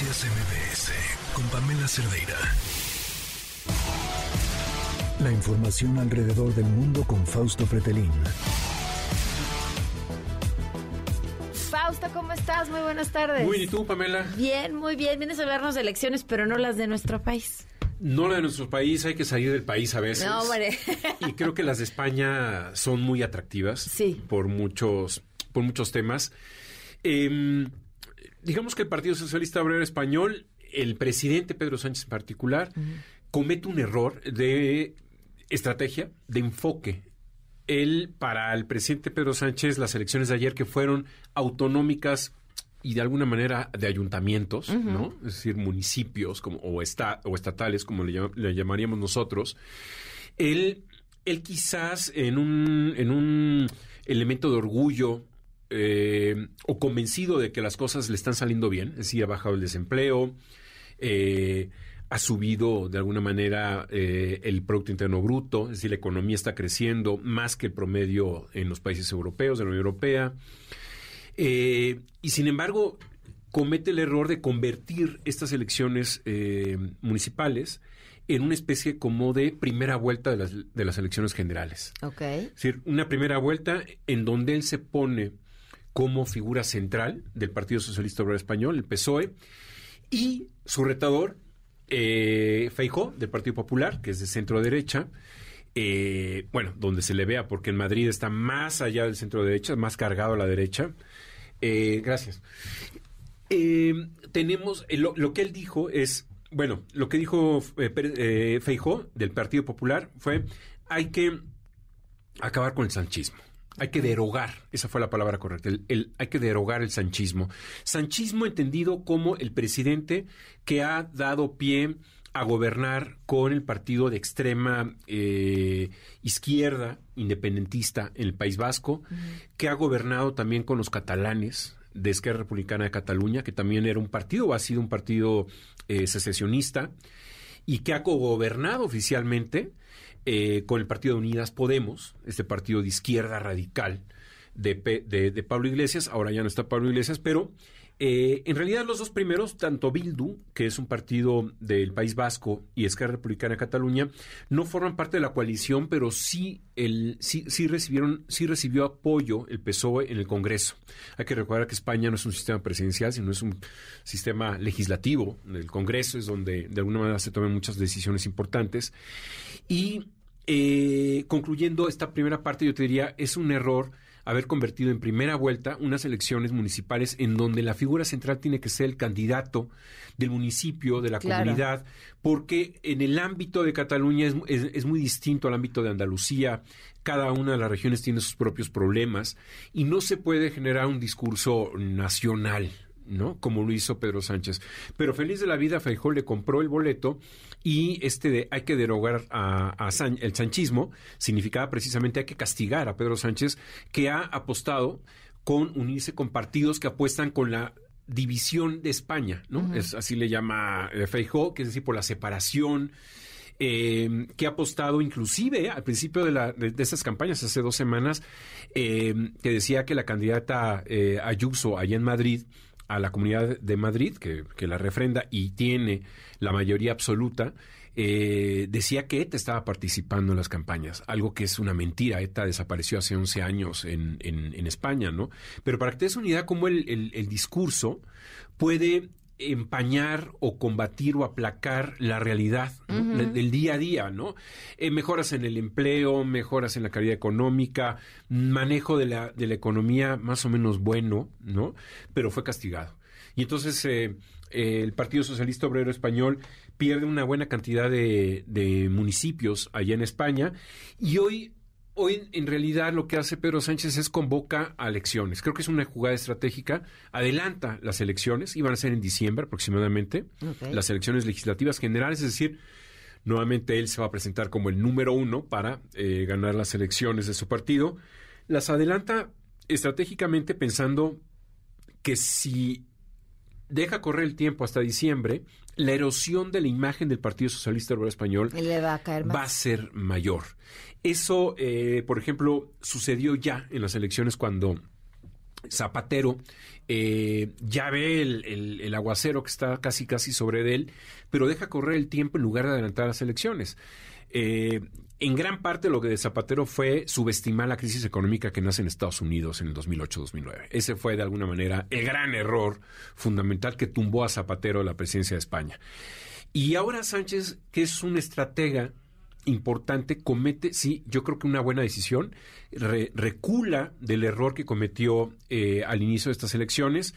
Noticias MBS con Pamela Cerdeira. La información alrededor del mundo con Fausto Pretelín. Fausto, ¿cómo estás? Muy buenas tardes. Muy bien, ¿y tú, Pamela? Bien, muy bien. Vienes a hablarnos de elecciones, pero no las de nuestro país. No la de nuestro país, hay que salir del país a veces. No, hombre. Y creo que las de España son muy atractivas. Sí. Por muchos, por muchos temas. Em, digamos que el Partido Socialista Obrero Español, el presidente Pedro Sánchez en particular, comete un error de estrategia, de enfoque. Él, para el presidente Pedro Sánchez, las elecciones de ayer que fueron autonómicas y de alguna manera de ayuntamientos, ¿no? Es decir, municipios como, o, esta, o estatales, como le, le llamaríamos nosotros, él, él quizás en un, en un elemento de orgullo eh, o convencido de que las cosas le están saliendo bien, es decir, ha bajado el desempleo, eh, ha subido de alguna manera eh, el Producto Interno Bruto, es decir, la economía está creciendo más que el promedio en los países europeos, de la Unión Europea. Y sin embargo, comete el error de convertir estas elecciones municipales en una especie como de primera vuelta de las, de las elecciones generales. Es decir, una primera vuelta en donde él se pone como figura central del Partido Socialista Obrero Español, el PSOE, y su retador, eh, Feijó, del Partido Popular, que es de centro derecha, eh, bueno, donde se le vea, porque en Madrid está más allá del centro derecha, más cargado a la derecha. Eh, gracias. Eh, tenemos, lo, lo que él dijo es, bueno, lo que dijo Feijó del Partido Popular fue, hay que acabar con el sanchismo. Hay que derogar, esa fue la palabra correcta, el, el- hay que derogar el sanchismo. Sanchismo entendido como el presidente que ha dado pie a gobernar con el partido de extrema eh, izquierda independentista en el País Vasco, que ha gobernado también con los catalanes de Esquerra Republicana de Cataluña, que también era un partido o ha sido un partido eh, secesionista, y que ha cogobernado oficialmente eh, con el Partido de Unidas Podemos, este partido de izquierda radical de, de- de Pablo Iglesias, ahora ya no está Pablo Iglesias, pero eh, en realidad los dos primeros, tanto Bildu, que es un partido del País Vasco, y Esquerra Republicana de Cataluña, no forman parte de la coalición, pero sí, el, sí, sí recibieron, sí recibió apoyo el PSOE en el Congreso. Hay que recordar que España no es un sistema presidencial, sino es un sistema legislativo. El Congreso es donde de alguna manera se toman muchas decisiones importantes. Y eh, concluyendo esta primera parte, yo te diría, es un error haber convertido en primera vuelta unas elecciones municipales en donde la figura central tiene que ser el candidato del municipio, de la Claro. comunidad, porque en el ámbito de Cataluña es, es- es muy distinto al ámbito de Andalucía. Cada una de las regiones tiene sus propios problemas y no se puede generar un discurso nacional. ¿No? Como lo hizo Pedro Sánchez. Pero feliz de la vida, Feijó le compró el boleto y este de hay que derogar a, a San- el sanchismo significaba precisamente hay que castigar a Pedro Sánchez que ha apostado con unirse con partidos que apuestan con la división de España, ¿no? Es así le llama eh, Feijó, que es decir, por la separación, eh, que ha apostado inclusive al principio de, la, de, de estas campañas, hace dos semanas, eh, que decía que la candidata eh, Ayuso allá en Madrid, a la comunidad de Madrid, que, que la refrenda y tiene la mayoría absoluta, eh, decía que ETA estaba participando en las campañas, algo que es una mentira. ETA desapareció hace 11 años en, en, en España, ¿no? Pero para que te des una cómo el- el discurso puede empañar o combatir o aplacar la realidad del día a día, ¿no? Eh, mejoras en el empleo, mejoras en la calidad económica, manejo de la, de la economía más o menos bueno, ¿no? Pero fue castigado. Y entonces eh, eh, el Partido Socialista Obrero Español pierde una buena cantidad de, de municipios allá en España y hoy Hoy, en realidad, lo que hace Pedro Sánchez es convoca a elecciones. Creo que es una jugada estratégica. Adelanta las elecciones, iban a ser en diciembre aproximadamente, las elecciones legislativas generales, es decir, nuevamente él se va a presentar como el número uno para eh, ganar las elecciones de su partido. Las adelanta estratégicamente pensando que si deja correr el tiempo hasta diciembre, la erosión de la imagen del Partido Socialista Obrero Español le va a caer más. va a ser mayor. Eso, eh, por ejemplo, sucedió ya en las elecciones cuando Zapatero eh, ya ve el, el, aguacero que está casi casi sobre él, pero deja correr el tiempo en lugar de adelantar las elecciones. Eh, en gran parte lo que de Zapatero fue subestimar la crisis económica que nace en Estados Unidos en el 2008-2009. Ese fue de alguna manera el gran error fundamental que tumbó a Zapatero la presidencia de España. Y ahora Sánchez, que es un estratega importante, comete, sí, yo creo que una buena decisión, recula del error que cometió eh, al inicio de estas elecciones,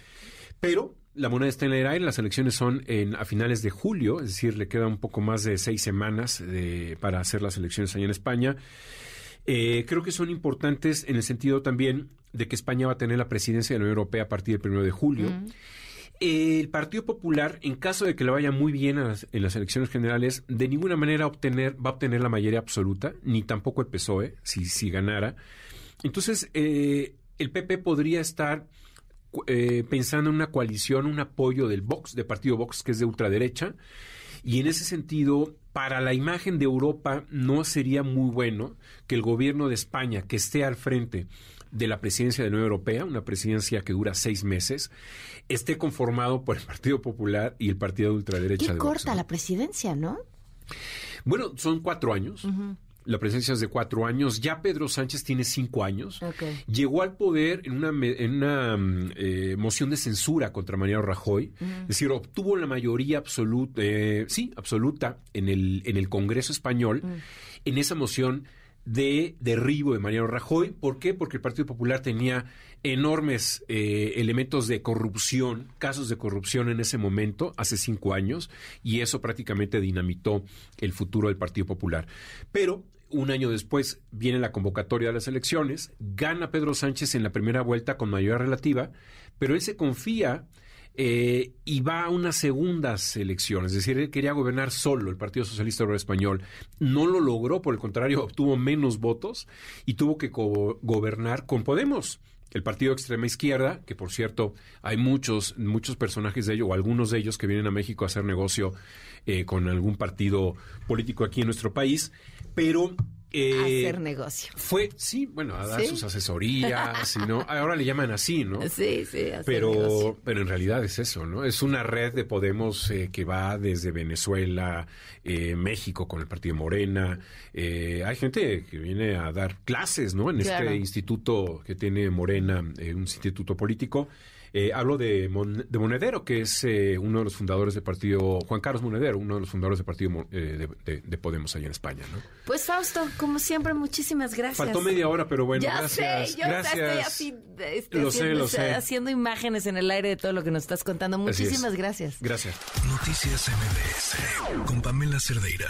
pero la moneda está en el aire, las elecciones son en, a finales de julio, es decir, le queda un poco más de seis semanas para hacer las elecciones allá en España. Eh, creo que son importantes en el sentido también de que España va a tener la presidencia de la Unión Europea a partir del 1 de julio. El Partido Popular, en caso de que le vaya muy bien en las elecciones generales, de ninguna manera va a obtener la mayoría absoluta, ni tampoco el PSOE, si, si ganara. Entonces, eh, el PP podría estar eh, pensando en una coalición, un apoyo del Vox, de Partido Vox, que es de ultraderecha. Y en ese sentido, para la imagen de Europa no sería muy bueno que el gobierno de España, que esté al frente de la presidencia de la Unión Europea, una presidencia que dura seis meses, esté conformado por el Partido Popular y el Partido de ultraderecha. Qué corta la presidencia, ¿no? Bueno, son cuatro años. La presidencia es de cuatro años. Ya Pedro Sánchez tiene cinco años. Llegó al poder en una, en una mm, eh, moción de censura contra Mariano Rajoy. Es decir, obtuvo la mayoría absoluta, eh, sí, absoluta en el, en el Congreso español. En esa moción de derribo de Mariano Rajoy. ¿Por qué? Porque el Partido Popular tenía enormes eh, elementos de corrupción, casos de corrupción en ese momento, hace cinco años, y eso prácticamente dinamitó el futuro del Partido Popular. Pero un año después viene la convocatoria de las elecciones, gana Pedro Sánchez en la primera vuelta con mayoría relativa, pero él se confía eh, y va a unas segundas elecciones. Es decir, él quería gobernar solo el Partido Socialista Obrero Español. No lo logró, por el contrario, obtuvo menos votos y tuvo que gobernar con Podemos. El partido extrema izquierda, que por cierto hay muchos, muchos personajes de ellos, o algunos de ellos que vienen a México a hacer negocio eh, con algún partido político aquí en nuestro país, pero eh, hacer negocio. Fue, sí, bueno, a dar sus asesorías, ¿no? Ahora le llaman así, ¿no? Sí, sí, hacer pero, pero en realidad es eso, ¿no? Es una red de Podemos eh, que va desde Venezuela, eh, México con el Partido Morena. hay gente que viene a dar clases, ¿no? En este instituto que tiene Morena, un instituto político. Eh, hablo de, de, Monedero, que es eh, uno de los fundadores del partido, Juan Carlos Monedero, uno de los fundadores del partido eh, de, Podemos allá en España. ¿no? Pues Fausto, como siempre, muchísimas gracias. Faltó media hora, pero bueno, ya gracias. Sé, yo gracias. estoy así, este, lo sé, lo sé. haciendo imágenes en el aire de todo lo que nos estás contando. Muchísimas gracias. Gracias. Noticias MBS con Pamela Cerdeira.